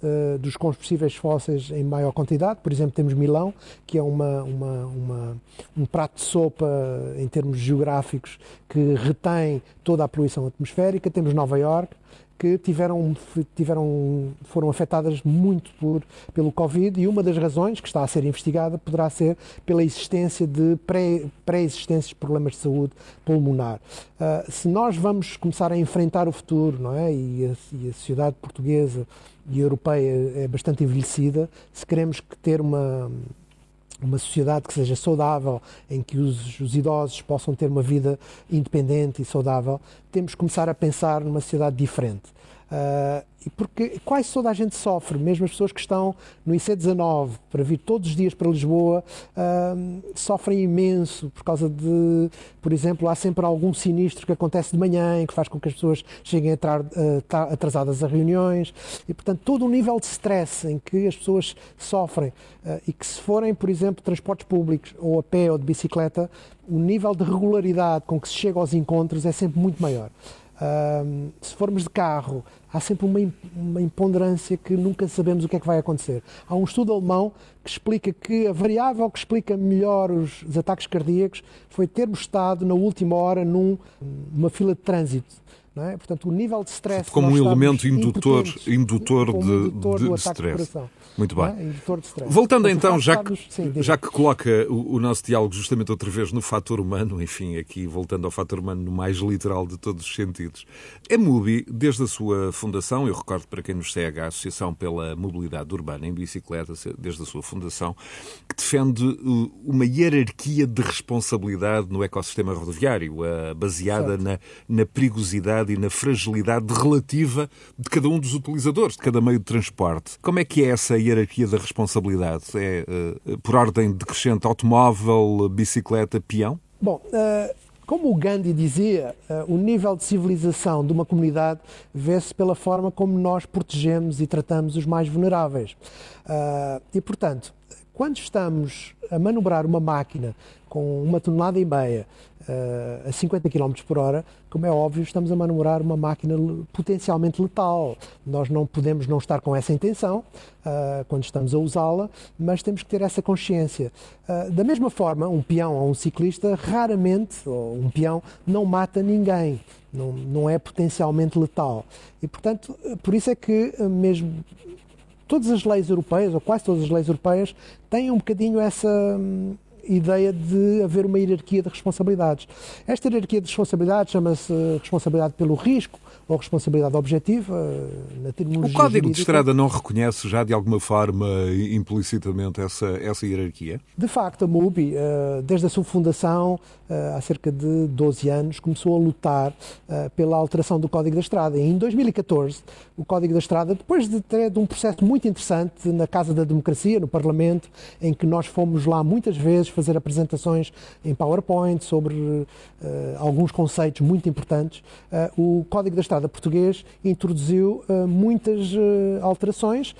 uh, dos combustíveis fósseis em maior quantidade. Por exemplo, temos Milão, que é uma, uma, uma, um prato de sopa em termos geográficos que retém toda a poluição atmosférica. Temos Nova York, que tiveram, tiveram, foram afetadas muito por, pelo Covid e uma das razões que está a ser investigada poderá ser pela existência de pré-existências de problemas de saúde pulmonar. Uh, se nós vamos começar a enfrentar o futuro, não é? E a, e a sociedade portuguesa e europeia é bastante envelhecida, se queremos que ter uma uma sociedade que seja saudável, em que os, os, idosos possam ter uma vida independente e saudável, temos que começar a pensar numa sociedade diferente. Uh, porque quase toda a gente sofre, mesmo as pessoas que estão no IC19 para vir todos os dias para Lisboa, uh, sofrem imenso por causa de, por exemplo, há sempre algum sinistro que acontece de manhã em que faz com que as pessoas cheguem a entrar uh, atrasadas a reuniões. E, portanto, todo o nível de stress em que as pessoas sofrem uh, e que se forem, por exemplo, transportes públicos ou a pé ou de bicicleta, o nível de regularidade com que se chega aos encontros é sempre muito maior se formos de carro, há sempre uma, uma imponderância que nunca sabemos o que é que vai acontecer. Há um estudo alemão que explica que a variável que explica melhor os, os ataques cardíacos foi termos estado na última hora num, numa fila de trânsito é? Portanto, o nível de stress. Como um elemento indutor, indutor de, indutor de, de stress. Muito bem. É? Voltando então, já que, sim, já que coloca o, o, nosso diálogo justamente outra vez no fator humano, enfim, aqui voltando ao fator humano no mais literal de todos os sentidos, a MUBI, desde a sua fundação, eu recordo para quem nos segue, a Associação pela Mobilidade Urbana em Bicicleta, desde a sua fundação, que defende uh, uma hierarquia de responsabilidade no ecossistema rodoviário, baseada na, na perigosidade e na fragilidade relativa de cada um dos utilizadores, de cada meio de transporte. Como é que é essa hierarquia da responsabilidade? É uh, por ordem decrescente automóvel, bicicleta, peão? Bom, uh, Como o Gandhi dizia, uh, o nível de civilização de uma comunidade vê-se pela forma como nós protegemos e tratamos os mais vulneráveis. Uh, e, portanto, quando estamos a manobrar uma máquina com uma tonelada e meia uh, a 50 km por hora, como é óbvio, estamos a manobrar uma máquina potencialmente letal. Nós não podemos não estar com essa intenção uh, quando estamos a usá-la, mas temos que ter essa consciência. Uh, da mesma forma, um peão ou um ciclista raramente, ou um peão, não mata ninguém. Não, não é potencialmente letal. E, portanto, por isso é que, mesmo todas as leis europeias, ou quase todas as leis europeias, têm um bocadinho essa hum, ideia de haver uma hierarquia de responsabilidades. Esta hierarquia de responsabilidades chama-se responsabilidade pelo risco, ou responsabilidade objetiva, na terminologia O Código jurídica. de Estrada não reconhece já de alguma forma, implicitamente, essa, essa hierarquia? De facto, a MUBI, eh, desde a sua fundação, eh, há cerca de 12 anos, começou a lutar eh, pela alteração do Código da Estrada. E em 2014, o Código da Estrada, depois de ter de um processo muito interessante na Casa da Democracia, no Parlamento, em que nós fomos lá muitas vezes fazer apresentações em PowerPoint sobre uh, alguns conceitos muito importantes, uh, o Código da Estrada português introduziu uh, muitas alterações.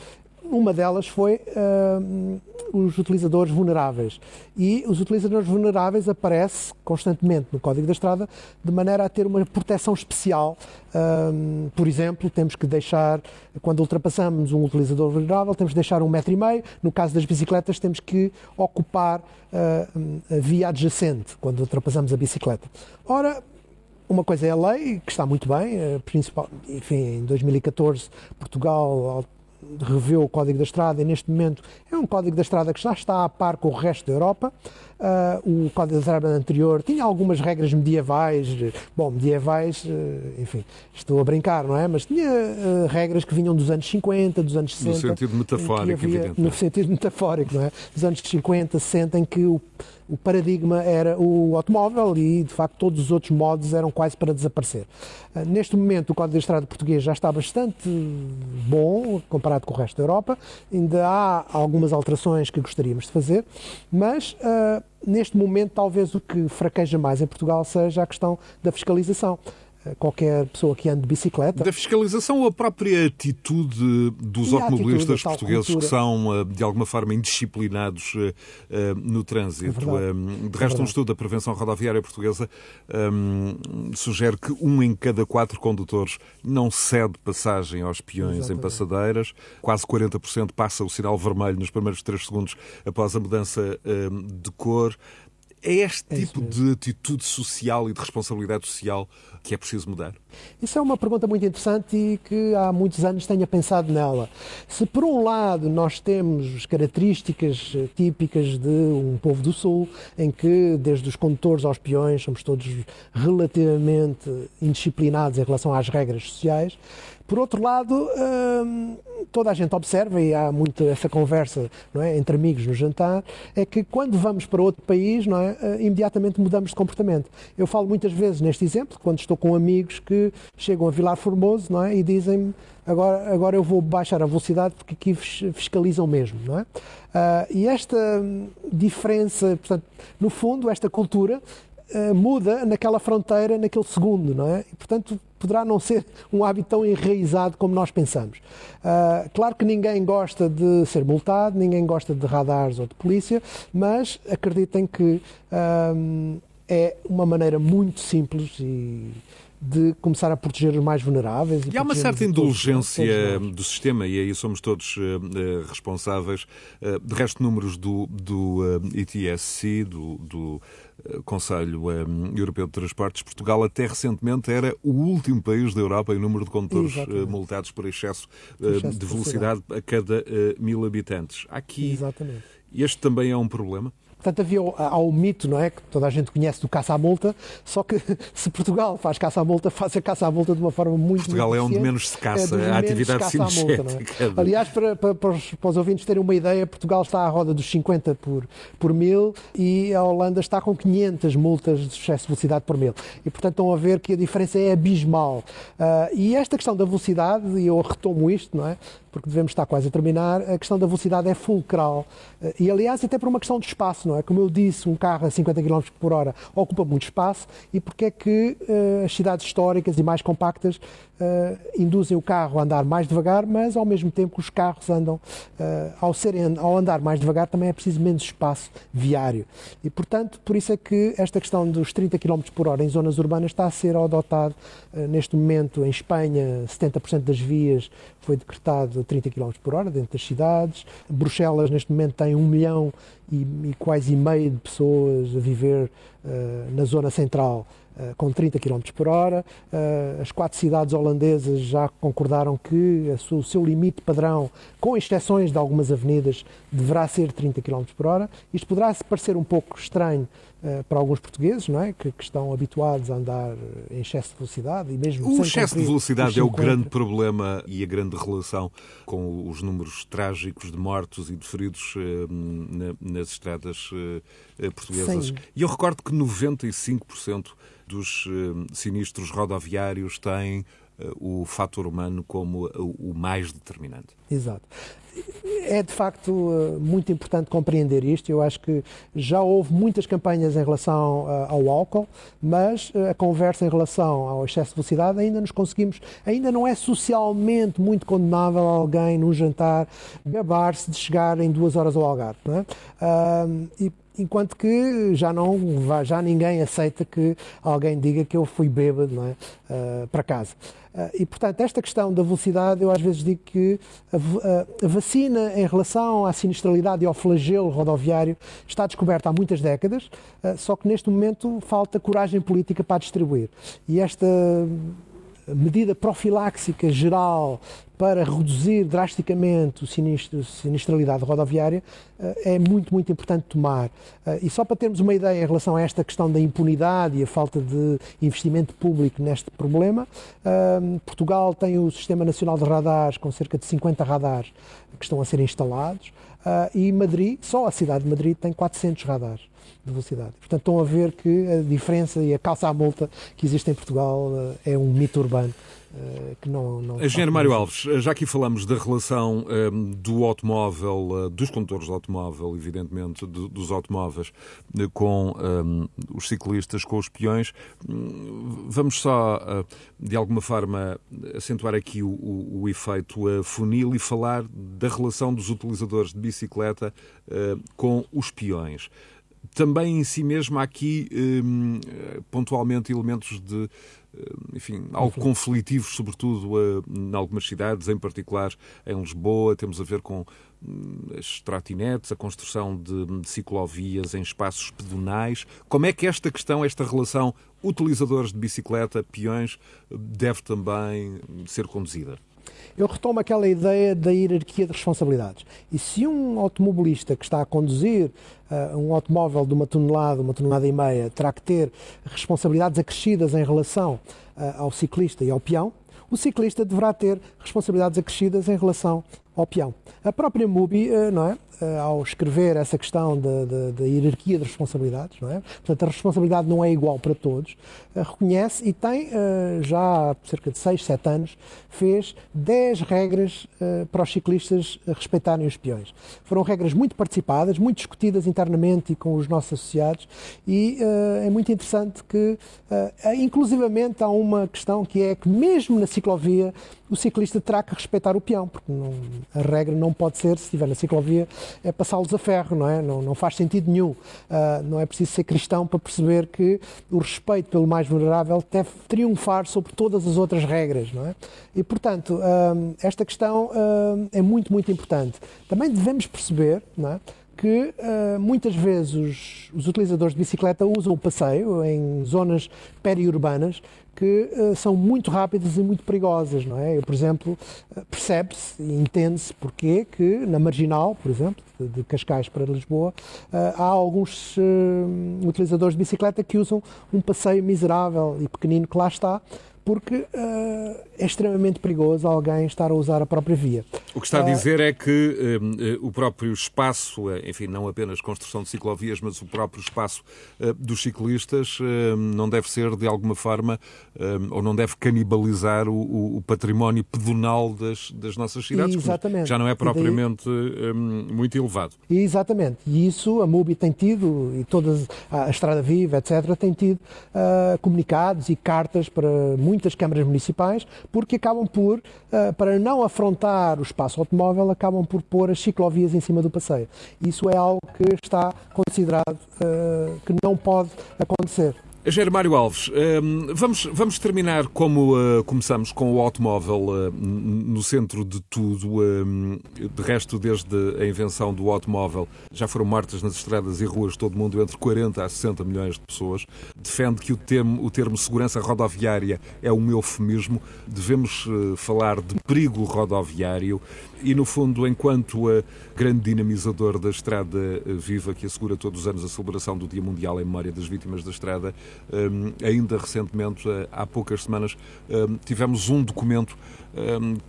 Uma delas foi uh, os utilizadores vulneráveis. E os utilizadores vulneráveis aparecem constantemente no Código da Estrada de maneira a ter uma proteção especial. por exemplo, temos que deixar, quando ultrapassamos um utilizador vulnerável, temos que deixar um metro e meio. No caso das bicicletas, temos que ocupar a via adjacente quando ultrapassamos a bicicleta. Ora, uma coisa é a lei, que está muito bem, eh, principal, enfim, em 2014 Portugal reveu o Código da Estrada e neste momento é um Código da Estrada que já está a par com o resto da Europa. Uh, o Código da Estrada anterior tinha algumas regras medievais, bom, medievais, uh, enfim, estou a brincar, não é? Mas tinha uh, regras que vinham dos anos 50, dos anos 60. No sentido metafórico, havia, evidente. No sentido metafórico, não é? Dos anos 50, 60, em que o o paradigma era o automóvel e, de facto, todos os outros modos eram quase para desaparecer. Neste momento, o Código da Estrada português já está bastante bom comparado com o resto da Europa. Ainda há algumas alterações que gostaríamos de fazer, mas uh, neste momento, talvez o que fraqueja mais em Portugal seja a questão da fiscalização qualquer pessoa que ande de bicicleta. Da fiscalização ou a própria atitude dos e automobilistas atitude, portugueses cultura. que são, eh, de alguma forma, indisciplinados eh, eh, no trânsito. É de resto, é um estudo da prevenção rodoviária portuguesa um, sugere que um em cada quatro condutores não cede passagem aos peões Exatamente. em passadeiras. Quase 40% passa o sinal vermelho nos primeiros 3 segundos após a mudança de cor. É este é tipo de atitude social e de responsabilidade social que é preciso mudar? Isso é uma pergunta muito interessante e que há muitos anos tenha pensado nela. Se por um lado nós temos características eh, típicas de um povo do Sul, em que desde os condutores aos peões somos todos relativamente indisciplinados em relação às regras sociais, por outro lado, hum, toda a gente observa, e há muito essa conversa não é, entre amigos no jantar, é que quando vamos para outro país, não é, eh, imediatamente mudamos de comportamento. Eu falo muitas vezes neste exemplo, quando estou com amigos que chegam a Vilar Formoso não é, e dizem-me agora, agora eu vou baixar a velocidade porque aqui fiscalizam mesmo. Não é? Uh, e esta diferença, portanto, no fundo, esta cultura uh, muda naquela fronteira, naquele segundo, não é? E, portanto, poderá não ser um hábito tão enraizado como nós pensamos. Uh, claro que ninguém gosta de ser multado, ninguém gosta de radares ou de polícia, mas acreditem que uh, é uma maneira muito simples e de começar a proteger os mais vulneráveis. E, e há uma certa indulgência do sistema, e aí somos todos uh, responsáveis. Uh, de resto, números do, do uh, ETSC, do, do Conselho Europeu de Transportes, Portugal até recentemente era o último país da Europa em número de condutores multados por excesso, excesso de velocidade a cada mil habitantes. Aqui, Exatamente. este também é um problema? Portanto, havia há o mito, não é? Que toda a gente conhece do caça à multa, só que se Portugal faz caça à multa, faz a caça à multa de uma forma muito Portugal muito é onde menos se caça é a atividade caça multa, é? Aliás, para, para, para, os, para, os, ouvintes terem uma ideia, Portugal está à roda dos 50 por, por mil e a Holanda está com 500 multas de excesso de velocidade por mil. E, portanto, estão a ver que a diferença é abismal. Uh, e esta questão da velocidade, e eu retomo isto, não é? Porque devemos estar quase a terminar, a questão da velocidade é fulcral. Uh, e, aliás, até por uma questão de espaço, não é? Como eu disse, um carro a 50 km por hora ocupa muito espaço e porque é que uh, as cidades históricas e mais compactas uh, induzem o carro a andar mais devagar, mas ao mesmo tempo os carros andam, uh, ao, serem, ao andar mais devagar, também é preciso menos espaço viário. E, portanto, por isso é que esta questão dos 30 km por hora em zonas urbanas está a ser adotado uh, neste momento em Espanha, 70% das vias foi decretado 30 km por hora dentro das cidades. Bruxelas, neste momento, tem um milhão e, e quase meio de pessoas a viver na zona central com 30 km por hora. Eh, as quatro cidades holandesas já concordaram que o seu limite padrão, com exceções de algumas avenidas, deverá ser 30 km por hora. Isto poderá parecer um pouco estranho eh, para alguns portugueses, não é? Que, que, estão habituados a andar em excesso de velocidade e mesmo O excesso de velocidade é o grande problema e a grande relação com os números trágicos de mortos e de feridos nas estradas portuguesas. Sim. E eu recordo que 95% dos eh, sinistros rodoviários têm eh, o fator humano como o mais determinante. Exato. É de facto eh, muito importante compreender isto. Eu acho que já houve muitas campanhas em relação ao álcool, mas a conversa em relação ao excesso de velocidade ainda nos conseguimos, ainda não é socialmente muito condenável alguém num jantar gabar-se de chegar em duas horas ao Algarve. Não é? enquanto que já não já ninguém aceita que alguém diga que eu fui bêbado não é? Uh, para casa. Uh, e, portanto, esta questão da velocidade, eu às vezes digo que a, a, a, vacina em relação à sinistralidade e ao flagelo rodoviário está descoberta há muitas décadas, uh, só que neste momento falta coragem política para distribuir. E esta medida profiláxica geral para reduzir drasticamente a sinistro, sinistralidade rodoviária eh, é muito, muito importante tomar. Eh, e só para termos uma ideia em relação a esta questão da impunidade e a falta de investimento público neste problema, eh, Portugal tem o Sistema Nacional de Radares, com cerca de 50 radares que estão a ser instalados, e Madrid, só a cidade de Madrid, tem 400 radares de velocidade. Portanto, estão a ver que a diferença e a calça à multa que existe em Portugal é um mito urbano que não. não Engenheiro Mário Alves, já aqui falamos da relação um, ehm, do automóvel, uh, dos condutores de automóvel, evidentemente, de, dos automóveis, com um, os ciclistas, com os peões. Uh, vamos só, de alguma forma, acentuar aqui o, o, o efeito funil e falar da relação dos utilizadores de bicicleta com os peões também em si mesmo há aqui um, pontualmente elementos de eh, enfim, algo conflitivos, sobretudo eh, em algumas cidades, em particular em Lisboa. Temos a ver com hum, as trotinetes, a construção de, de ciclovias em espaços pedonais. Como é que esta questão, esta relação utilizadores de bicicleta, peões, deve também ser conduzida? Eu retomo aquela ideia da hierarquia de responsabilidades. E se um automobilista que está a conduzir uh, um automóvel de uma tonelada, uma tonelada e meia, terá que ter responsabilidades acrescidas em relação uh, ao ciclista e ao peão, o ciclista deverá ter responsabilidades acrescidas em relação ao peão. A própria MUBI, uh, não é? Eh, ao escrever essa questão da hierarquia de responsabilidades, não é? Portanto, a responsabilidade não é igual para todos, uh, reconhece e tem, uh, já há cerca de 6, 7 anos, fez 10 regras para os ciclistas respeitarem os peões. Foram regras muito participadas, muito discutidas internamente e com os nossos associados e é muito interessante que, inclusivamente, há uma questão que é que mesmo na ciclovia o ciclista terá que respeitar o peão, porque não, a regra não pode ser, se estiver na ciclovia, é passá-los a ferro, não é? Não, não faz sentido nenhum. Uh, não é preciso ser cristão para perceber que o respeito pelo mais vulnerável deve triunfar sobre todas as outras regras, não é? E, portanto, uh, esta questão uh, é muito, muito importante. Também devemos perceber, não é? Que uh, muitas vezes os, utilizadores de bicicleta usam o passeio em zonas periurbanas que uh, são muito rápidas e muito perigosas, não é? Eu, por exemplo, uh, percebe-se e entende-se porque que na Marginal, por exemplo, de, de Cascais para Lisboa, há alguns utilizadores de bicicleta que usam um passeio miserável e pequenino que lá está, porque uh, é extremamente perigoso alguém estar a usar a própria via. O que está a dizer é que uh, o próprio espaço, enfim, não apenas construção de ciclovias, mas o próprio espaço dos ciclistas não deve ser de alguma forma ou não deve canibalizar o, o património pedonal das, das nossas cidades, Exatamente. já não é propriamente daí... muito elevado. Exatamente. E isso a MUBI tem tido, e todas a Estrada Viva, etc., tem tido uh, comunicados e cartas para muitas câmaras municipais, porque acabam por, uh, para não afrontar o espaço automóvel, acabam por pôr as ciclovias em cima do passeio. Isso é algo que está considerado uh, que não pode acontecer. Jair Mário Alves, ehm, vamos, vamos terminar como uh, começamos com o automóvel uh, no centro de tudo. Ehm, de resto, desde a invenção do automóvel, já foram mortas nas estradas e ruas todo mundo entre 40 a 60 milhões de pessoas. Defende que o termo, o termo segurança rodoviária é um eufemismo. Devemos uh, falar de perigo rodoviário e, no fundo, enquanto a grande dinamizador da Estrada Viva, que assegura todos os anos a celebração do Dia Mundial em memória das vítimas da estrada, um, ainda recentemente, há poucas semanas, tivemos um documento um,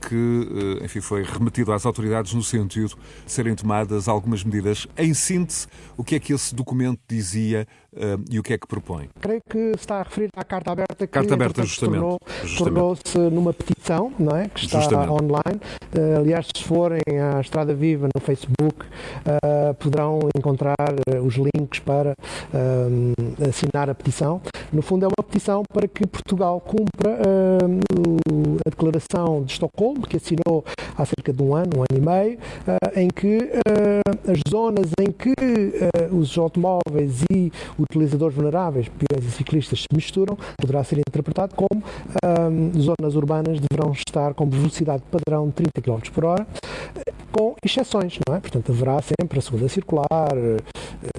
que, eh, enfim, foi remetido às autoridades no sentido de serem tomadas algumas medidas. Em síntese, o que é que esse documento dizia e o que é que propõe? Creio que se está a referir à carta aberta que carta aberta, justamente, tornou-se tornou numa petição, não é? Que está justamente. online. Uh, aliás, se forem à Estrada Viva no Facebook, uh, poderão encontrar os links para assinar a petição. No fundo, é uma petição para que Portugal cumpra a declaração de Estocolmo, que assinou há cerca de um ano, um ano e meio, em que as zonas em que os automóveis e utilizadores vulneráveis, peões e ciclistas, se misturam, poderá ser interpretado como zonas urbanas deverão estar com velocidade padrão de 30 km por hora, com exceções, não é? Portanto, haverá sempre a segunda circular, eh,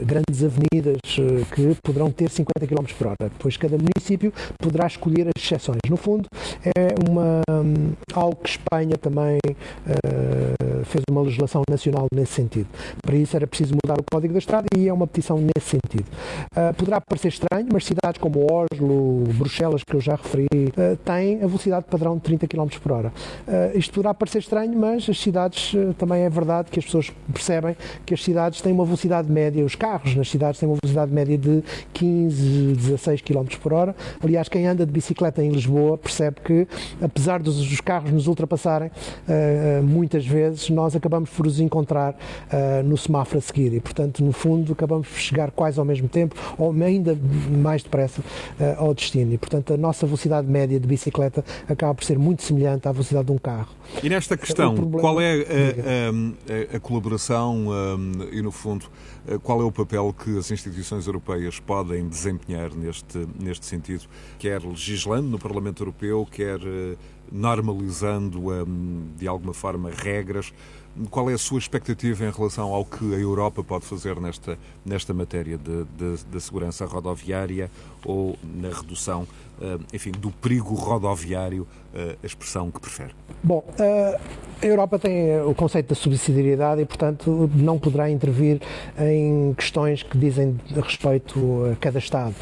grandes avenidas eh, que poderão ter 50 km por hora. Depois, cada município poderá escolher as exceções. No fundo, é uma, hum, algo que Espanha também uh, fez uma legislação nacional nesse sentido. Para isso era preciso mudar o Código da Estrada e é uma petição nesse sentido. Uh, poderá parecer estranho, mas cidades como Oslo, Bruxelas, que eu já referi, uh, têm a velocidade padrão de 30 km por hora. isto poderá parecer estranho, mas as cidades também é verdade que as pessoas percebem que as cidades têm uma velocidade média, os carros nas cidades têm uma velocidade média de 15, 16 km por hora. Aliás, quem anda de bicicleta em Lisboa percebe que, apesar dos carros nos ultrapassarem, muitas vezes nós acabamos por os encontrar eh, no semáforo a seguir e, portanto, no fundo, acabamos por chegar quase ao mesmo tempo ou ainda mais depressa eh, ao destino. E, portanto, a nossa velocidade média de bicicleta acaba por ser muito semelhante à velocidade de um carro. E nesta questão, problema... qual é a, a, a colaboração e, no fundo, qual é o papel que as instituições europeias podem desempenhar neste, neste sentido, quer legislando no Parlamento Europeu, quer normalizando de alguma forma regras. Qual é a sua expectativa em relação ao que a Europa pode fazer nesta, nesta matéria de segurança rodoviária ou na redução, eh, enfim, do perigo rodoviário, eh, a expressão que prefere? Bom, eh, a Europa tem o conceito da subsidiariedade e, portanto, não poderá intervir em questões que dizem respeito a cada Estado.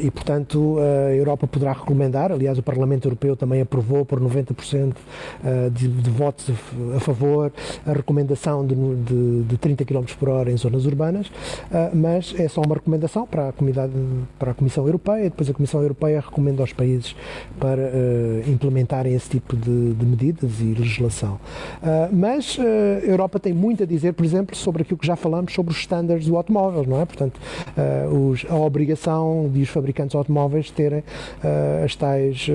E, portanto, a Europa poderá recomendar, aliás, o Parlamento Europeu também aprovou por 90% de, de votos a favor a recomendação de, de, de 30 km por hora em zonas urbanas, mas é só uma recomendação para a, comunidade, para a Comissão Europeia, depois a Comissão Europeia recomenda aos países para uh, implementarem esse tipo de, de, medidas e legislação. Uh, mas a Europa tem muito a dizer, por exemplo, sobre aquilo que já falamos sobre os estándares do automóvel, não é? Portanto, os, a obrigação de os fabricantes automóveis terem as tais,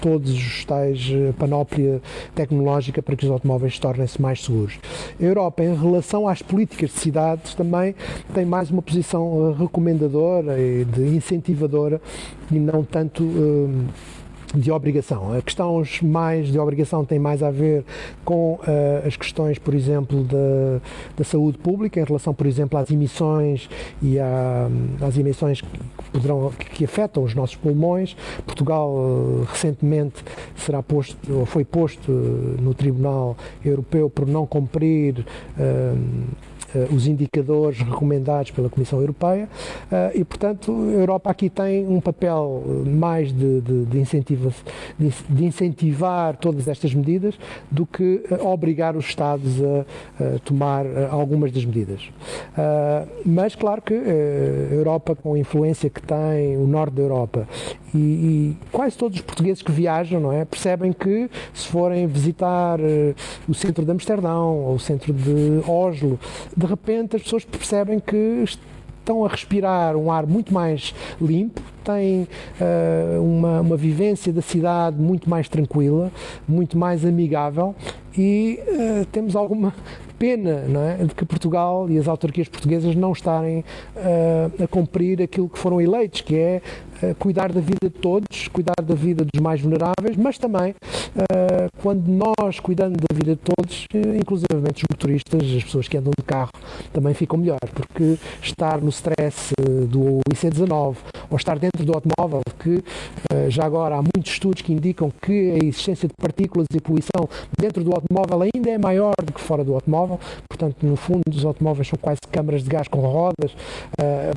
todos os tais panóplia tecnológica para que os automóveis se tornem tornem-se mais seguros. A Europa, em relação às políticas de cidades, também tem mais uma posição eh, recomendadora e de incentivadora e não tanto. Uh, de obrigação. A questões mais de obrigação têm mais a ver com uh, as questões, por exemplo, da, saúde pública, em relação, por exemplo, às emissões e às emissões que, poderão, que afetam os nossos pulmões. Portugal uh, recentemente será posto, ou foi posto uh, no Tribunal Europeu por não cumprir os indicadores recomendados pela Comissão Europeia e, portanto, a Europa aqui tem um papel mais de, de, de, incentiva, de, incentivar todas estas medidas do que obrigar os Estados a, a tomar algumas das medidas. Mas, claro que a Europa, com a influência que tem, o norte da Europa, e, e quase todos os portugueses que viajam, não é, percebem que se forem visitar o centro de Amsterdão ou o centro de Oslo, de repente as pessoas percebem que estão a respirar um ar muito mais limpo, têm uh, uma, uma vivência da cidade muito mais tranquila, muito mais amigável e uh, temos alguma pena não é, de que Portugal e as autarquias portuguesas não estarem uh, a cumprir aquilo que foram eleitos, que é cuidar da vida de todos, cuidar da vida dos mais vulneráveis, mas também uh, quando nós cuidamos da vida de todos, inclusivamente os motoristas, as pessoas que andam de carro, também ficam melhor, porque estar no stress do IC19 ou estar dentro do automóvel, que já agora há muitos estudos que indicam que a existência de partículas e poluição dentro do automóvel ainda é maior do que fora do automóvel, portanto, no fundo, os automóveis são quase câmaras de gás com rodas,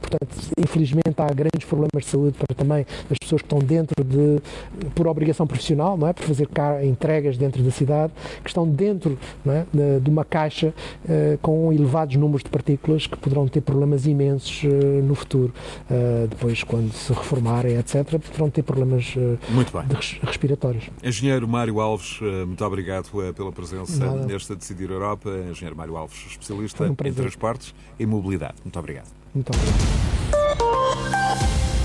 portanto, infelizmente há grandes problemas de saúde para também as pessoas que estão dentro de, por obrigação profissional, não é? por fazer entregas dentro da cidade, que estão dentro é? de, de, uma caixa uh, com elevados números de partículas que poderão ter problemas imensos uh, no futuro. depois, quando se reformarem, etc., poderão ter problemas respiratórios. Engenheiro Mário Alves, muito obrigado pela presença Nada. nesta Decidir Europa engenheiro Mário Alves, especialista um em transportes e mobilidade. Muito obrigado. Muito obrigado.